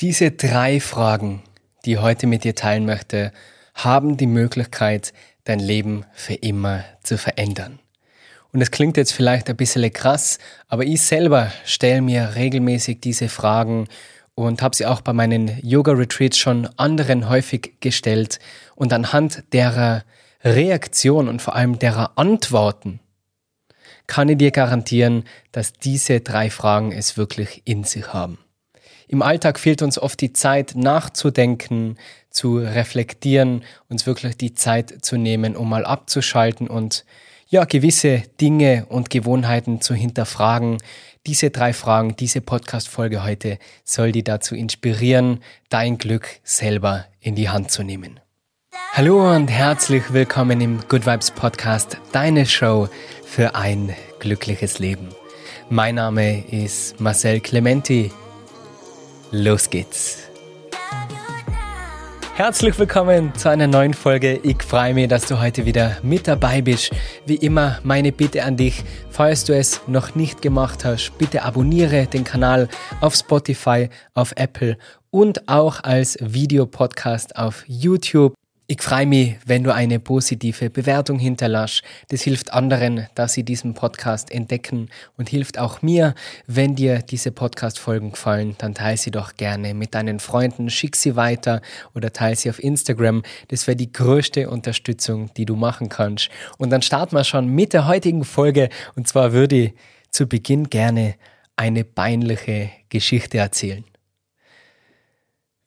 Diese drei Fragen, die ich heute mit dir teilen möchte, haben die Möglichkeit, dein Leben für immer zu verändern. Und es klingt jetzt vielleicht ein bisschen krass, aber ich selber stelle mir regelmäßig diese Fragen und habe sie auch bei meinen Yoga-Retreats schon anderen häufig gestellt. Und anhand derer Reaktion und vor allem derer Antworten kann ich dir garantieren, dass diese drei Fragen es wirklich in sich haben. Im Alltag fehlt uns oft die Zeit nachzudenken, zu reflektieren, uns wirklich die Zeit zu nehmen, um mal abzuschalten und ja, gewisse Dinge und Gewohnheiten zu hinterfragen. Diese drei Fragen, diese Podcast-Folge heute soll die dazu inspirieren, dein Glück selber in die Hand zu nehmen. Hallo und herzlich willkommen im Good Vibes Podcast, deine Show für ein glückliches Leben. Mein Name ist Marcel Clementi Los geht's. Herzlich willkommen zu einer neuen Folge. Ich freue mich, dass du heute wieder mit dabei bist. Wie immer meine Bitte an dich, falls du es noch nicht gemacht hast, bitte abonniere den Kanal auf Spotify, auf Apple und auch als Videopodcast auf YouTube. Ich freue mich, wenn du eine positive Bewertung hinterlässt. Das hilft anderen, dass sie diesen Podcast entdecken und hilft auch mir. Wenn dir diese Podcast-Folgen gefallen, dann teile sie doch gerne mit deinen Freunden, schick sie weiter oder teile sie auf Instagram. Das wäre die größte Unterstützung, die du machen kannst. Und dann starten wir schon mit der heutigen Folge. Und zwar würde ich zu Beginn gerne eine peinliche Geschichte erzählen.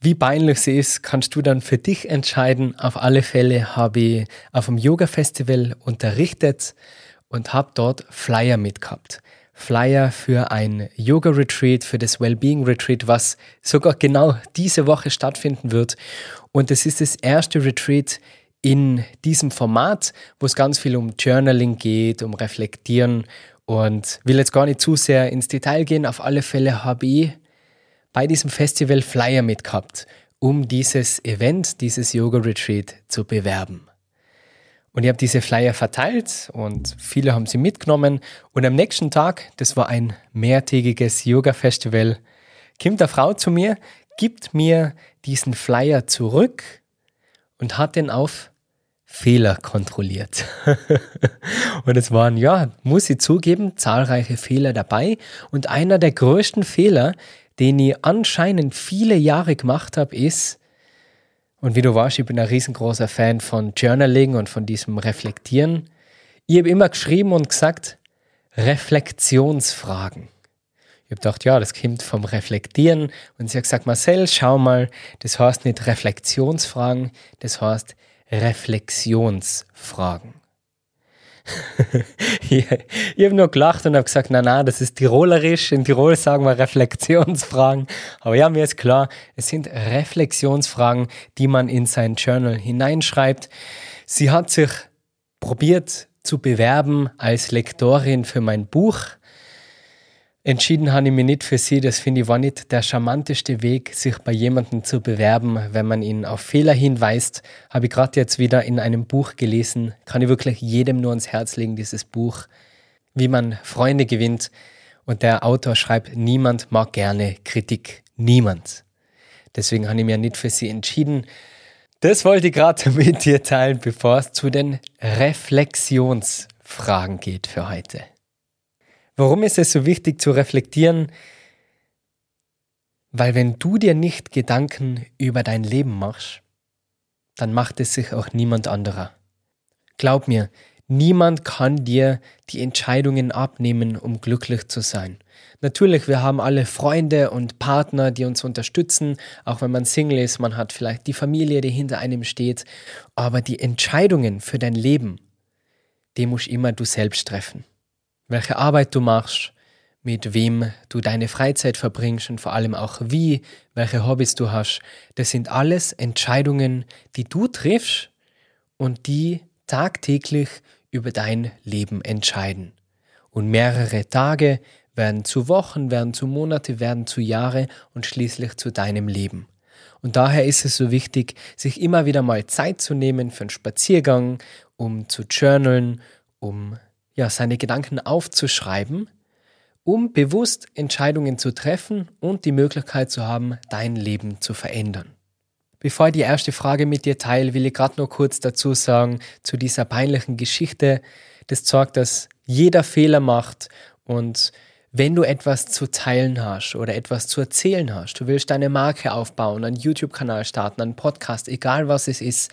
Wie peinlich sie ist, kannst du dann für dich entscheiden. Auf alle Fälle habe ich auf dem Yoga-Festival unterrichtet und habe dort Flyer mitgehabt. Flyer für ein Yoga-Retreat, für das Wellbeing-Retreat, was sogar genau diese Woche stattfinden wird. Und es ist das erste Retreat in diesem Format, wo es ganz viel um Journaling geht, um Reflektieren und will jetzt gar nicht zu sehr ins Detail gehen. Auf alle Fälle habe ich bei diesem Festival Flyer mitgehabt, um dieses Event, dieses Yoga-Retreat zu bewerben. Und ich habe diese Flyer verteilt und viele haben sie mitgenommen. Und am nächsten Tag, das war ein mehrtägiges Yoga-Festival, kommt eine Frau zu mir, gibt mir diesen Flyer zurück und hat den auf Fehler kontrolliert. und es waren, ja, muss ich zugeben, zahlreiche Fehler dabei. Und einer der größten Fehler, den ich anscheinend viele Jahre gemacht habe, ist, und wie du weißt, ich bin ein riesengroßer Fan von Journaling und von diesem Reflektieren. Ich habe immer geschrieben und gesagt, Reflexionsfragen. Ich habe gedacht, ja, das kommt vom Reflektieren. Und sie hat gesagt, Marcel, schau mal, das heißt nicht Reflexionsfragen, das heißt Reflexionsfragen. ich, ich habe nur gelacht und habe gesagt, na na, das ist tirolerisch. In Tirol sagen wir Reflexionsfragen. Aber ja, mir ist klar, es sind Reflexionsfragen, die man in sein Journal hineinschreibt. Sie hat sich probiert zu bewerben als Lektorin für mein Buch. Entschieden habe ich mich nicht für sie. Das finde ich war nicht der charmanteste Weg, sich bei jemandem zu bewerben, wenn man ihn auf Fehler hinweist. Habe ich gerade jetzt wieder in einem Buch gelesen. Kann ich wirklich jedem nur ans Herz legen, dieses Buch. Wie man Freunde gewinnt. Und der Autor schreibt, niemand mag gerne Kritik. Niemand. Deswegen habe ich mir nicht für sie entschieden. Das wollte ich gerade mit dir teilen, bevor es zu den Reflexionsfragen geht für heute. Warum ist es so wichtig zu reflektieren? Weil wenn du dir nicht Gedanken über dein Leben machst, dann macht es sich auch niemand anderer. Glaub mir, niemand kann dir die Entscheidungen abnehmen, um glücklich zu sein. Natürlich, wir haben alle Freunde und Partner, die uns unterstützen, auch wenn man Single ist, man hat vielleicht die Familie, die hinter einem steht, aber die Entscheidungen für dein Leben, die musst immer du selbst treffen welche Arbeit du machst, mit wem du deine Freizeit verbringst und vor allem auch wie, welche Hobbys du hast. Das sind alles Entscheidungen, die du triffst und die tagtäglich über dein Leben entscheiden. Und mehrere Tage werden zu Wochen, werden zu Monate, werden zu Jahre und schließlich zu deinem Leben. Und daher ist es so wichtig, sich immer wieder mal Zeit zu nehmen für einen Spaziergang, um zu journalen, um ja, seine Gedanken aufzuschreiben um bewusst Entscheidungen zu treffen und die Möglichkeit zu haben, dein Leben zu verändern. Bevor ich die erste Frage mit dir teile, will ich gerade noch kurz dazu sagen, zu dieser peinlichen Geschichte. Das zeigt, dass jeder Fehler macht und wenn du etwas zu teilen hast oder etwas zu erzählen hast, du willst deine Marke aufbauen, einen YouTube-Kanal starten, einen Podcast, egal was es ist,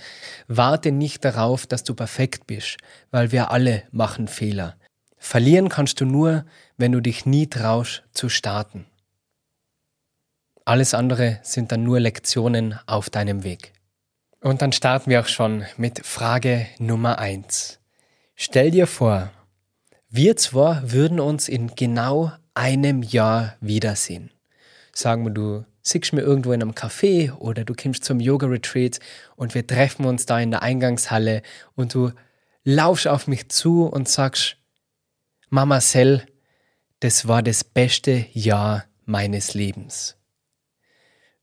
warte nicht darauf, dass du perfekt bist, weil wir alle machen Fehler. Verlieren kannst du nur, wenn du dich nie traust zu starten. Alles andere sind dann nur Lektionen auf deinem Weg. Und dann starten wir auch schon mit Frage Nummer eins. Stell dir vor, wir zwar würden uns in genau einem Jahr wiedersehen. Sagen wir, du siehst mir irgendwo in einem Café oder du kommst zum Yoga-Retreat und wir treffen uns da in der Eingangshalle und du laufst auf mich zu und sagst, Mama Sell, das war das beste Jahr meines Lebens.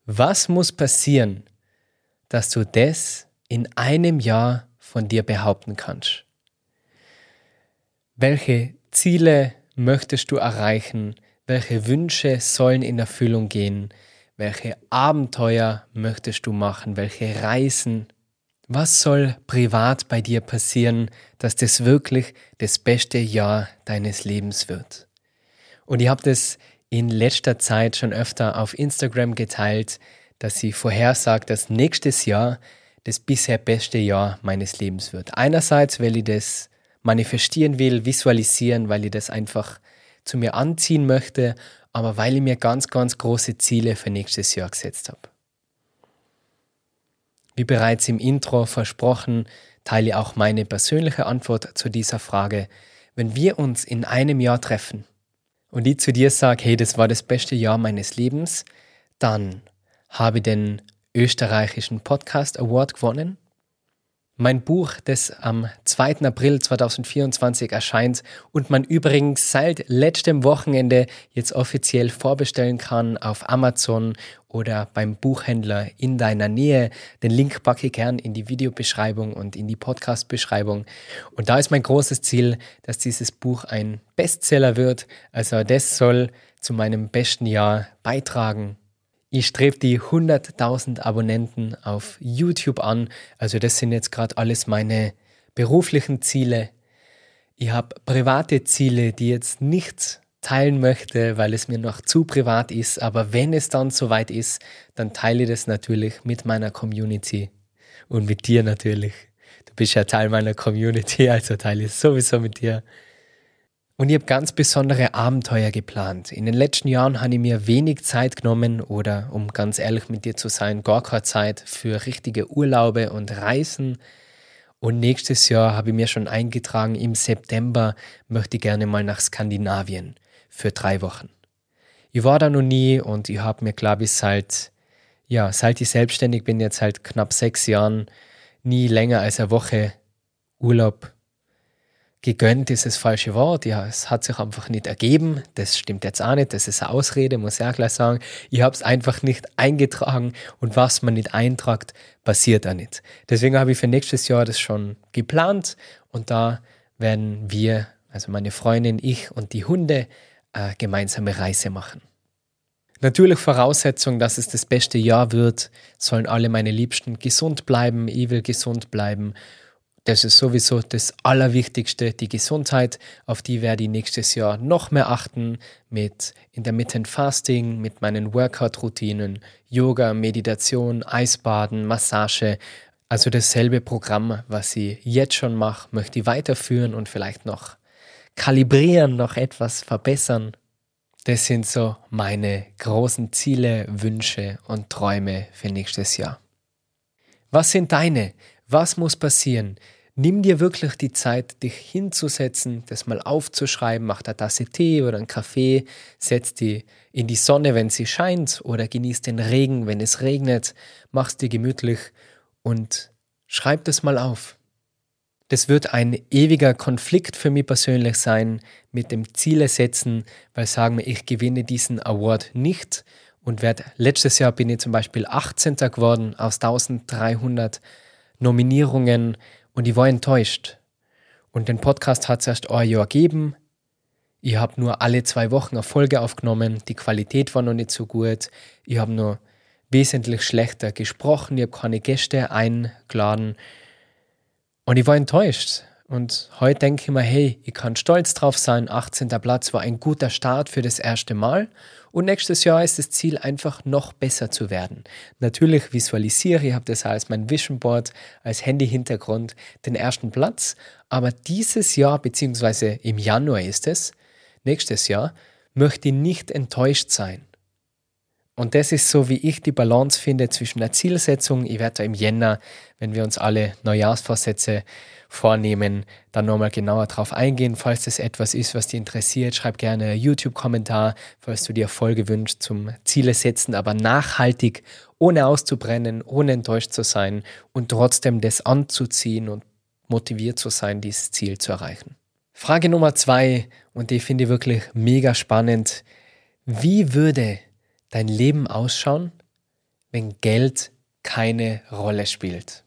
Was muss passieren, dass du das in einem Jahr von dir behaupten kannst? Welche Ziele möchtest du erreichen? Welche Wünsche sollen in Erfüllung gehen? Welche Abenteuer möchtest du machen? Welche Reisen? Was soll privat bei dir passieren, dass das wirklich das beste Jahr deines Lebens wird? Und ich habe das in letzter Zeit schon öfter auf Instagram geteilt, dass sie vorhersagt, dass nächstes Jahr das bisher beste Jahr meines Lebens wird. Einerseits, weil ich das manifestieren will, visualisieren, weil ich das einfach zu mir anziehen möchte, aber weil ich mir ganz, ganz große Ziele für nächstes Jahr gesetzt habe. Wie bereits im Intro versprochen, teile ich auch meine persönliche Antwort zu dieser Frage. Wenn wir uns in einem Jahr treffen und ich zu dir sage, hey, das war das beste Jahr meines Lebens, dann habe ich den österreichischen Podcast Award gewonnen mein Buch, das am 2. April 2024 erscheint und man übrigens seit letztem Wochenende jetzt offiziell vorbestellen kann auf Amazon oder beim Buchhändler in deiner Nähe. Den Link packe ich gern in die Videobeschreibung und in die Podcast-Beschreibung. Und da ist mein großes Ziel, dass dieses Buch ein Bestseller wird. Also das soll zu meinem besten Jahr beitragen ich strebe die 100.000 Abonnenten auf YouTube an. Also das sind jetzt gerade alles meine beruflichen Ziele. Ich habe private Ziele, die jetzt nicht teilen möchte, weil es mir noch zu privat ist. Aber wenn es dann soweit ist, dann teile ich das natürlich mit meiner Community und mit dir natürlich. Du bist ja Teil meiner Community, also teile ich es sowieso mit dir. Und ich habe ganz besondere Abenteuer geplant. In den letzten Jahren habe ich mir wenig Zeit genommen oder, um ganz ehrlich mit dir zu sein, gar keine Zeit für richtige Urlaube und Reisen. Und nächstes Jahr habe ich mir schon eingetragen, im September möchte ich gerne mal nach Skandinavien für drei Wochen. Ich war da noch nie und ich habe mir, glaube ich, seit, ja, seit ich selbstständig bin, jetzt seit knapp sechs Jahren, nie länger als eine Woche Urlaub gegönnt ist das falsche Wort. Ja, es hat sich einfach nicht ergeben. Das stimmt jetzt auch nicht. Das ist eine Ausrede, muss ich auch gleich sagen. Ich habe es einfach nicht eingetragen und was man nicht eintragt, passiert auch nicht. Deswegen habe ich für nächstes Jahr das schon geplant und da werden wir, also meine Freundin, ich und die Hunde, eine gemeinsame Reise machen. Natürlich Voraussetzung, dass es das beste Jahr wird, sollen alle meine Liebsten gesund bleiben, ich will gesund bleiben das ist sowieso das Allerwichtigste, die Gesundheit. Auf die werde ich nächstes Jahr noch mehr achten mit Intermittent Fasting, mit meinen Workout-Routinen, Yoga, Meditation, Eisbaden, Massage. Also dasselbe Programm, was ich jetzt schon mache, möchte ich weiterführen und vielleicht noch kalibrieren, noch etwas verbessern. Das sind so meine großen Ziele, Wünsche und Träume für nächstes Jahr. Was sind deine? Was muss passieren? Nimm dir wirklich die Zeit, dich hinzusetzen, das mal aufzuschreiben, mach eine Tasse Tee oder einen Kaffee, setz die in die Sonne, wenn sie scheint, oder genieß den Regen, wenn es regnet, mach's dir gemütlich und schreib das mal auf. Das wird ein ewiger Konflikt für mich persönlich sein mit dem Ziele setzen, weil sagen wir, ich gewinne diesen Award nicht und werde, letztes Jahr bin ich zum Beispiel 18. geworden aus 1300 Nominierungen und ich war enttäuscht. Und den Podcast hat es erst ein Jahr gegeben. Ich habe nur alle zwei Wochen eine Folge aufgenommen, die Qualität war noch nicht so gut. Ich habe nur wesentlich schlechter gesprochen, ich habe keine Gäste eingeladen und ich war enttäuscht. Und heute denke ich mir, hey, ich kann stolz drauf sein. 18. Platz war ein guter Start für das erste Mal. Und nächstes Jahr ist das Ziel einfach noch besser zu werden. Natürlich visualisiere ich, habe das als mein Vision Board, als Handy-Hintergrund, den ersten Platz. Aber dieses Jahr, beziehungsweise im Januar ist es, nächstes Jahr, möchte ich nicht enttäuscht sein. Und das ist so, wie ich die Balance finde zwischen der Zielsetzung. Ich werde da im Jänner, wenn wir uns alle Neujahrsvorsätze vornehmen, dann nochmal genauer drauf eingehen. Falls das etwas ist, was dich interessiert, schreib gerne YouTube-Kommentar, falls du dir Erfolge wünschst zum Ziele setzen, aber nachhaltig, ohne auszubrennen, ohne enttäuscht zu sein und trotzdem das anzuziehen und motiviert zu sein, dieses Ziel zu erreichen. Frage Nummer zwei, und die finde ich wirklich mega spannend. Wie würde dein Leben ausschauen, wenn Geld keine Rolle spielt?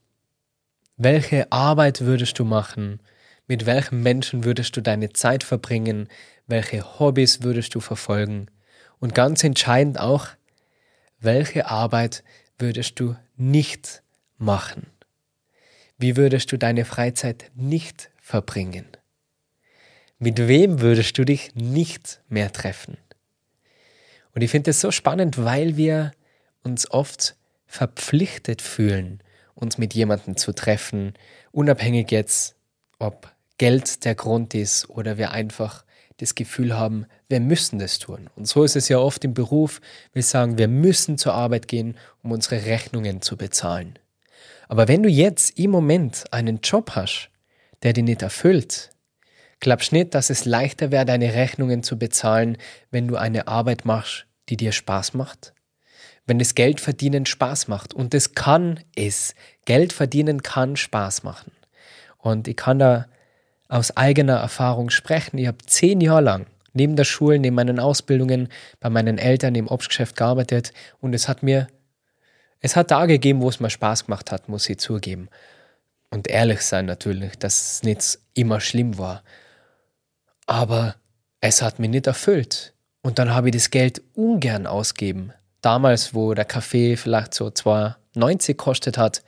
Welche Arbeit würdest du machen? Mit welchen Menschen würdest du deine Zeit verbringen? Welche Hobbys würdest du verfolgen? Und ganz entscheidend auch, welche Arbeit würdest du nicht machen? Wie würdest du deine Freizeit nicht verbringen? Mit wem würdest du dich nicht mehr treffen? Und ich finde es so spannend, weil wir uns oft verpflichtet fühlen, uns mit jemandem zu treffen, unabhängig jetzt, ob Geld der Grund ist oder wir einfach das Gefühl haben, wir müssen das tun. Und so ist es ja oft im Beruf. Wir sagen, wir müssen zur Arbeit gehen, um unsere Rechnungen zu bezahlen. Aber wenn du jetzt im Moment einen Job hast, der dich nicht erfüllt, glaubst nicht, dass es leichter wäre, deine Rechnungen zu bezahlen, wenn du eine Arbeit machst, die dir Spaß macht? Wenn das Geld verdienen Spaß macht. Und das kann es. Geld verdienen kann Spaß machen. Und ich kann da aus eigener Erfahrung sprechen. Ich habe zehn Jahre lang neben der Schule, neben meinen Ausbildungen, bei meinen Eltern im Obstgeschäft gearbeitet und es hat mir, es hat Tage gegeben, wo es mir Spaß gemacht hat, muss ich zugeben. Und ehrlich sein natürlich, dass es nicht immer schlimm war. Aber es hat mich nicht erfüllt. Und dann habe ich das Geld ungern ausgeben. Damals, wo der Kaffee vielleicht so 2,90 kostet hat,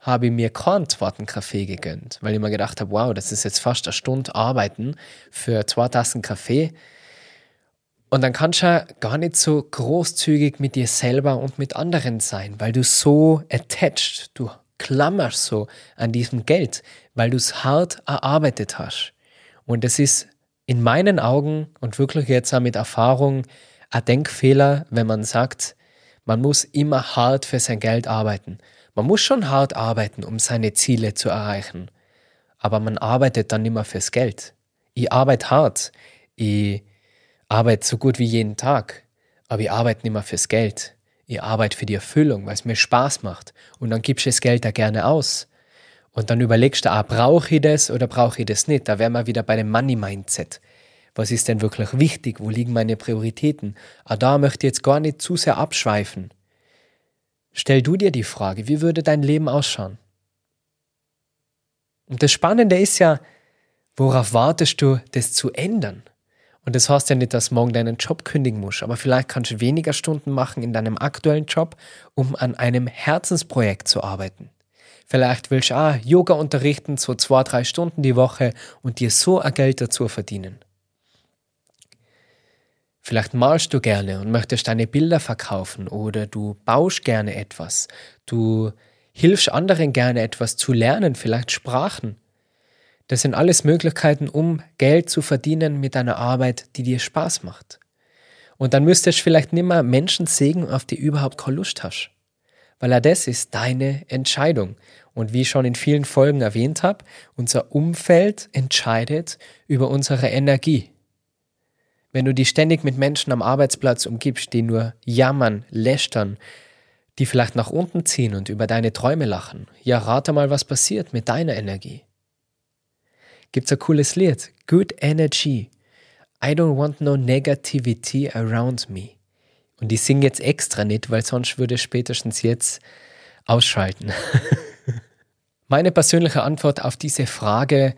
habe ich mir keinen zweiten Kaffee gegönnt, weil ich mir gedacht habe, wow, das ist jetzt fast eine Stunde Arbeiten für zwei Tassen Kaffee. Und dann kannst du ja gar nicht so großzügig mit dir selber und mit anderen sein, weil du so attached, du klammerst so an diesem Geld, weil du es hart erarbeitet hast. Und das ist in meinen Augen und wirklich jetzt auch mit Erfahrung ein Denkfehler, wenn man sagt, man muss immer hart für sein Geld arbeiten. Man muss schon hart arbeiten, um seine Ziele zu erreichen. Aber man arbeitet dann immer fürs Geld. Ich arbeite hart. Ich arbeite so gut wie jeden Tag. Aber ich arbeite nicht mehr fürs Geld. Ich arbeite für die Erfüllung, weil es mir Spaß macht. Und dann gibst du das Geld da gerne aus. Und dann überlegst du, ah, brauche ich das oder brauche ich das nicht? Da wären wir wieder bei dem Money Mindset. Was ist denn wirklich wichtig? Wo liegen meine Prioritäten? Ah, da möchte ich jetzt gar nicht zu sehr abschweifen. Stell du dir die Frage, wie würde dein Leben ausschauen? Und das Spannende ist ja, worauf wartest du, das zu ändern? Und das heißt ja nicht, dass morgen deinen Job kündigen musst, aber vielleicht kannst du weniger Stunden machen in deinem aktuellen Job, um an einem Herzensprojekt zu arbeiten. Vielleicht willst du auch Yoga unterrichten, so zwei, drei Stunden die Woche und dir so ein Geld dazu verdienen. Vielleicht malst du gerne und möchtest deine Bilder verkaufen oder du baust gerne etwas. Du hilfst anderen gerne etwas zu lernen, vielleicht Sprachen. Das sind alles Möglichkeiten, um Geld zu verdienen mit einer Arbeit, die dir Spaß macht. Und dann müsstest du vielleicht nicht mehr Menschen sägen, auf die überhaupt keine Lust hast. Weil auch das ist deine Entscheidung. Und wie ich schon in vielen Folgen erwähnt habe, unser Umfeld entscheidet über unsere Energie. Wenn du dich ständig mit Menschen am Arbeitsplatz umgibst, die nur jammern, lästern, die vielleicht nach unten ziehen und über deine Träume lachen, ja, rate mal, was passiert mit deiner Energie. Gibt's ein cooles Lied, Good Energy. I don't want no negativity around me. Und die singen jetzt extra nicht, weil sonst würde ich spätestens jetzt ausschalten. Meine persönliche Antwort auf diese Frage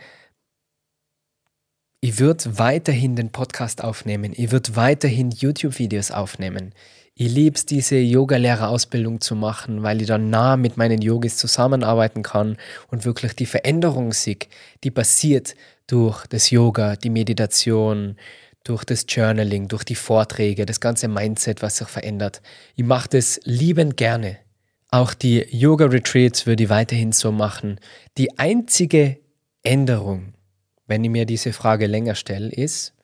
ich würde weiterhin den Podcast aufnehmen, ich würde weiterhin YouTube-Videos aufnehmen. Ich liebe es, diese Yoga-Lehrerausbildung zu machen, weil ich dann nah mit meinen Yogis zusammenarbeiten kann und wirklich die Veränderung sehe, die passiert durch das Yoga, die Meditation, durch das Journaling, durch die Vorträge, das ganze Mindset, was sich verändert. Ich mache das liebend gerne. Auch die Yoga-Retreats würde ich weiterhin so machen. Die einzige Änderung, wenn ich mir diese Frage länger stelle, ist,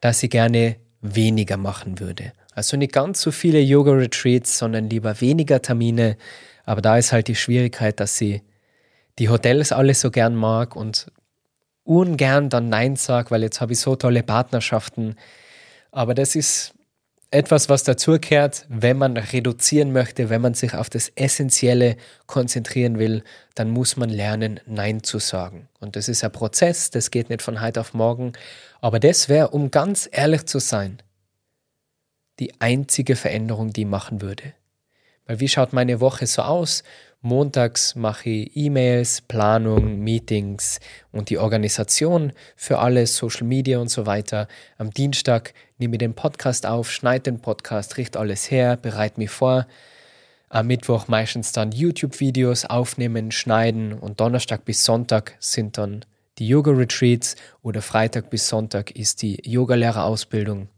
dass ich gerne weniger machen würde. Also nicht ganz so viele Yoga-Retreats, sondern lieber weniger Termine. Aber da ist halt die Schwierigkeit, dass sie die Hotels alle so gern mag und ungern dann Nein sage, weil jetzt habe ich so tolle Partnerschaften. Aber das ist etwas, was dazugehört, wenn man reduzieren möchte, wenn man sich auf das Essentielle konzentrieren will, dann muss man lernen, Nein zu sagen. Und das ist ein Prozess, das geht nicht von heute auf morgen. Aber das wäre, um ganz ehrlich zu sein, die einzige Veränderung, die ich machen würde. Weil wie schaut meine Woche so aus? Montags mache ich E-Mails, Planung, Meetings und die Organisation für alles, Social Media und so weiter. Am Dienstag nehme ich den Podcast auf, schneide den Podcast, richte alles her, bereite mich vor. Am Mittwoch meistens dann YouTube-Videos aufnehmen, schneiden und Donnerstag bis Sonntag sind dann die Yoga-Retreats oder Freitag bis Sonntag ist die Yogalehrerausbildung.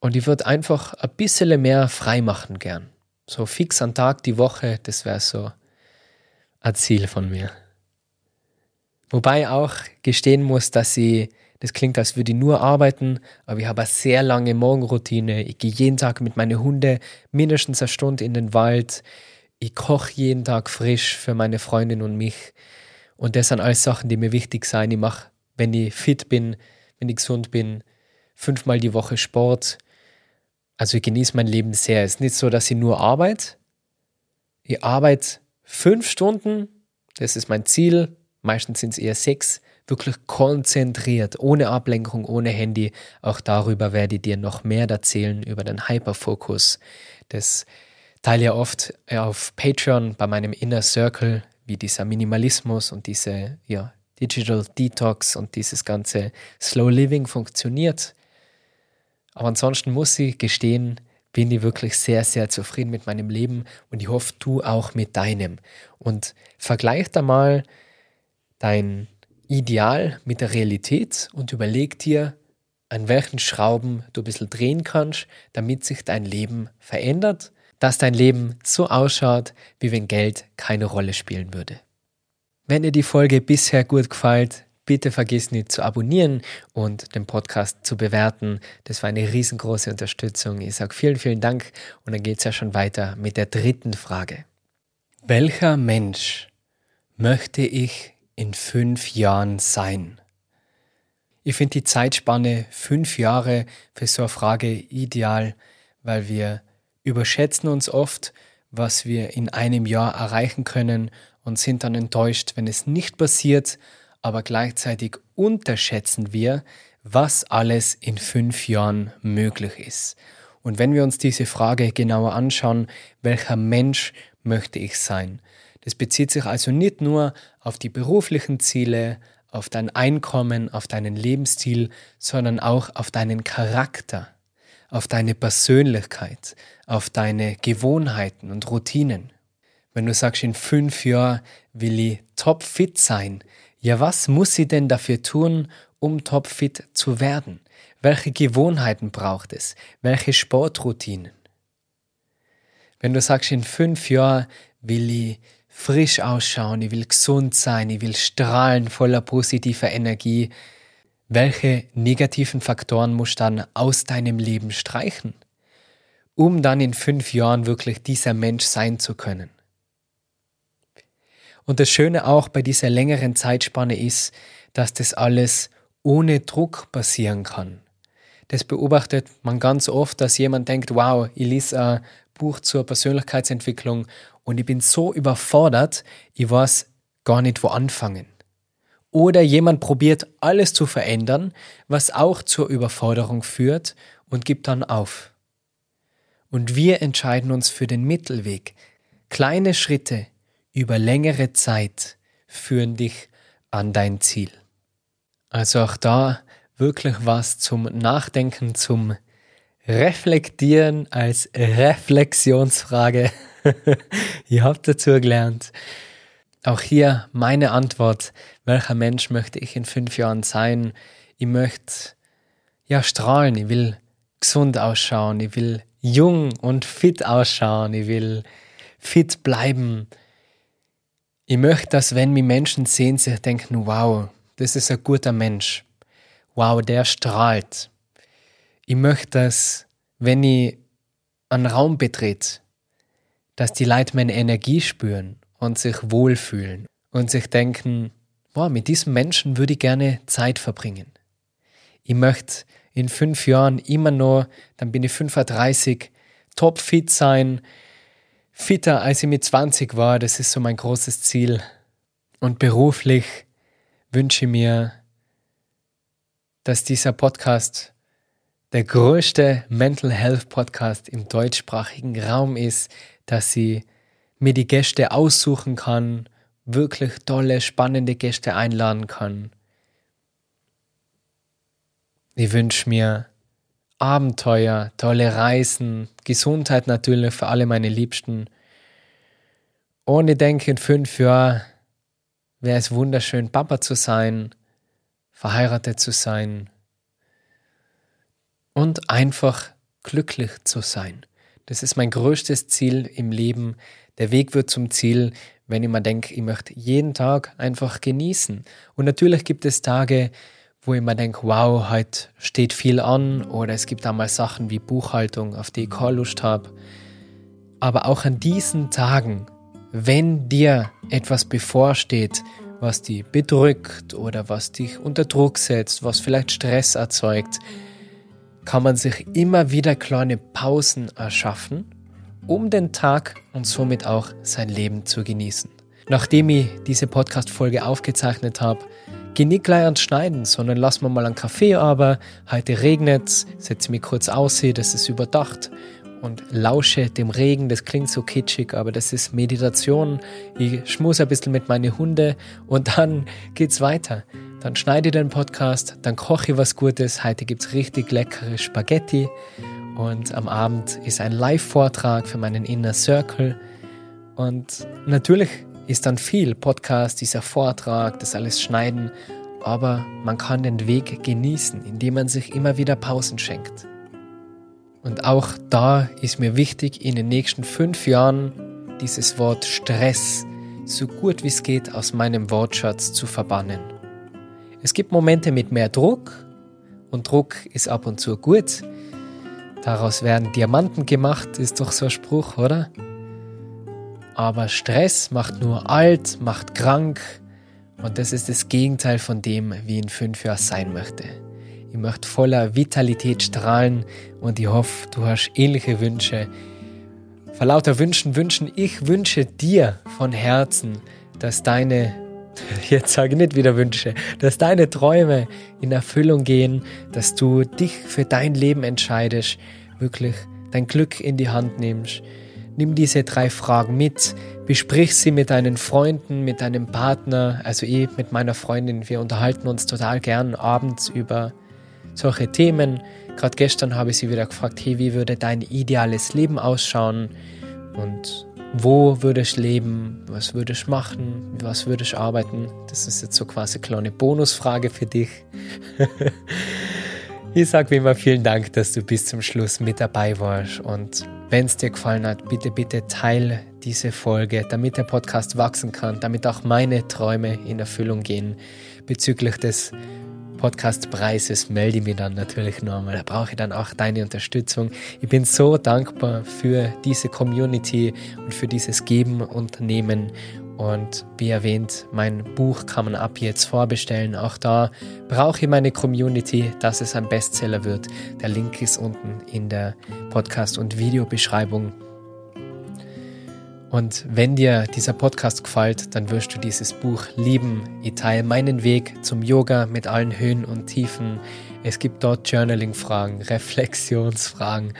Und ich würde einfach ein bisschen mehr frei machen gern. So fix an Tag die Woche, das wäre so ein Ziel von mir. Wobei auch gestehen muss, dass ich, das klingt, als würde ich nur arbeiten, aber ich habe eine sehr lange Morgenroutine. Ich gehe jeden Tag mit meinen Hunden mindestens eine Stunde in den Wald. Ich koche jeden Tag frisch für meine Freundin und mich. Und das sind alles Sachen, die mir wichtig sind. Ich mache, wenn ich fit bin, wenn ich gesund bin, fünfmal die Woche Sport. Also ich genieße mein Leben sehr. Es ist nicht so, dass ich nur arbeite. Ich arbeite fünf Stunden, das ist mein Ziel, meistens sind es eher sechs, wirklich konzentriert, ohne Ablenkung, ohne Handy. Auch darüber werde ich dir noch mehr erzählen, über den Hyperfokus. Das teile ja oft auf Patreon bei meinem Inner Circle, wie dieser Minimalismus und diese ja, Digital Detox und dieses ganze Slow Living funktioniert. Aber ansonsten muss ich gestehen, bin ich wirklich sehr, sehr zufrieden mit meinem Leben und ich hoffe, du auch mit deinem. Und vergleich da mal dein Ideal mit der Realität und überleg dir, an welchen Schrauben du ein bisschen drehen kannst, damit sich dein Leben verändert, dass dein Leben so ausschaut, wie wenn Geld keine Rolle spielen würde. Wenn dir die Folge bisher gut gefällt, Bitte vergiss nicht zu abonnieren und den Podcast zu bewerten. Das war eine riesengroße Unterstützung. Ich sage vielen, vielen Dank und dann geht es ja schon weiter mit der dritten Frage. Welcher Mensch möchte ich in fünf Jahren sein? Ich finde die Zeitspanne fünf Jahre für so eine Frage ideal, weil wir überschätzen uns oft, was wir in einem Jahr erreichen können und sind dann enttäuscht, wenn es nicht passiert aber gleichzeitig unterschätzen wir, was alles in fünf Jahren möglich ist. Und wenn wir uns diese Frage genauer anschauen, welcher Mensch möchte ich sein? Das bezieht sich also nicht nur auf die beruflichen Ziele, auf dein Einkommen, auf deinen Lebensstil, sondern auch auf deinen Charakter, auf deine Persönlichkeit, auf deine Gewohnheiten und Routinen. Wenn du sagst, in fünf Jahren will ich topfit sein, ja, was muss sie denn dafür tun, um topfit zu werden? Welche Gewohnheiten braucht es? Welche Sportroutinen? Wenn du sagst, in fünf Jahren will ich frisch ausschauen, ich will gesund sein, ich will strahlen voller positiver Energie, welche negativen Faktoren musst du dann aus deinem Leben streichen, um dann in fünf Jahren wirklich dieser Mensch sein zu können? Und das Schöne auch bei dieser längeren Zeitspanne ist, dass das alles ohne Druck passieren kann. Das beobachtet man ganz oft, dass jemand denkt, wow, ich lese ein Buch zur Persönlichkeitsentwicklung und ich bin so überfordert, ich weiß gar nicht, wo anfangen. Oder jemand probiert alles zu verändern, was auch zur Überforderung führt und gibt dann auf. Und wir entscheiden uns für den Mittelweg. Kleine Schritte, über längere Zeit führen dich an dein Ziel. Also auch da wirklich was zum Nachdenken, zum Reflektieren als Reflexionsfrage. Ihr habt dazu gelernt. Auch hier meine Antwort. Welcher Mensch möchte ich in fünf Jahren sein? Ich möchte ja strahlen. Ich will gesund ausschauen. Ich will jung und fit ausschauen. Ich will fit bleiben. Ich möchte, dass wenn mich Menschen sehen, sich denken, wow, das ist ein guter Mensch. Wow, der strahlt. Ich möchte, dass wenn ich einen Raum betrete, dass die Leute meine Energie spüren und sich wohlfühlen und sich denken, wow, mit diesem Menschen würde ich gerne Zeit verbringen. Ich möchte in fünf Jahren immer noch, dann bin ich 35, topfit sein, fitter als ich mit 20 war, das ist so mein großes Ziel. Und beruflich wünsche ich mir, dass dieser Podcast der größte Mental Health Podcast im deutschsprachigen Raum ist, dass sie mir die Gäste aussuchen kann, wirklich tolle, spannende Gäste einladen kann. Ich wünsche mir Abenteuer, tolle Reisen, Gesundheit natürlich für alle meine Liebsten. Und ich denke, in fünf Jahren wäre es wunderschön, Papa zu sein, verheiratet zu sein und einfach glücklich zu sein. Das ist mein größtes Ziel im Leben. Der Weg wird zum Ziel, wenn ich mir denke, ich möchte jeden Tag einfach genießen. Und natürlich gibt es Tage, wo ich mir denke, wow, heute steht viel an oder es gibt einmal Sachen wie Buchhaltung, auf die ich keine Lust habe. Aber auch an diesen Tagen, wenn dir etwas bevorsteht, was dich bedrückt oder was dich unter Druck setzt, was vielleicht Stress erzeugt, kann man sich immer wieder kleine Pausen erschaffen, um den Tag und somit auch sein Leben zu genießen. Nachdem ich diese Podcast-Folge aufgezeichnet habe, geh nicht gleich ans Schneiden, sondern lass mir mal einen Kaffee aber. Heute regnet es, setze mich kurz aus, das ist überdacht und lausche dem Regen. Das klingt so kitschig, aber das ist Meditation. Ich schmus ein bisschen mit meinen Hunden und dann geht's weiter. Dann schneide ich den Podcast, dann koche ich was Gutes. Heute gibt es richtig leckere Spaghetti. Und am Abend ist ein Live-Vortrag für meinen Inner Circle. Und natürlich ist dann viel Podcast, dieser Vortrag, das alles schneiden. Aber man kann den Weg genießen, indem man sich immer wieder Pausen schenkt. Und auch da ist mir wichtig, in den nächsten fünf Jahren dieses Wort Stress so gut wie es geht aus meinem Wortschatz zu verbannen. Es gibt Momente mit mehr Druck und Druck ist ab und zu gut. Daraus werden Diamanten gemacht, ist doch so ein Spruch, oder? Aber Stress macht nur alt, macht krank und das ist das Gegenteil von dem, wie in fünf Jahren sein möchte. Ich möchte voller Vitalität strahlen und ich hoffe, du hast ähnliche Wünsche. Vor lauter Wünschen wünschen, ich wünsche dir von Herzen, dass deine jetzt sage ich nicht wieder Wünsche, dass deine Träume in Erfüllung gehen, dass du dich für dein Leben entscheidest, wirklich dein Glück in die Hand nimmst. Nimm diese drei Fragen mit, besprich sie mit deinen Freunden, mit deinem Partner, also ich mit meiner Freundin. Wir unterhalten uns total gern abends über solche Themen. Gerade gestern habe ich sie wieder gefragt, hey, wie würde dein ideales Leben ausschauen? Und wo würdest du leben, was würdest du machen, was würdest du arbeiten. Das ist jetzt so quasi eine kleine Bonusfrage für dich. ich sage wie immer vielen Dank, dass du bis zum Schluss mit dabei warst. Und wenn es dir gefallen hat, bitte, bitte teile diese Folge, damit der Podcast wachsen kann, damit auch meine Träume in Erfüllung gehen bezüglich des Podcastpreises melde ich mich dann natürlich nochmal. Da brauche ich dann auch deine Unterstützung. Ich bin so dankbar für diese Community und für dieses Geben und Nehmen. Und wie erwähnt, mein Buch kann man ab jetzt vorbestellen. Auch da brauche ich meine Community, dass es ein Bestseller wird. Der Link ist unten in der Podcast- und Videobeschreibung. Und wenn dir dieser Podcast gefällt, dann wirst du dieses Buch lieben. Ich teile meinen Weg zum Yoga mit allen Höhen und Tiefen. Es gibt dort Journaling-Fragen, Reflexionsfragen.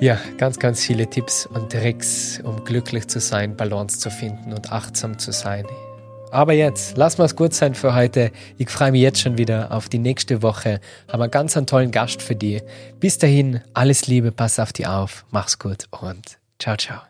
Ja, ganz, ganz viele Tipps und Tricks, um glücklich zu sein, Balance zu finden und achtsam zu sein. Aber jetzt, lass mal es gut sein für heute. Ich freue mich jetzt schon wieder auf die nächste Woche. Haben einen ganz einen tollen Gast für dich. Bis dahin, alles Liebe, pass auf dich auf, mach's gut und ciao, ciao.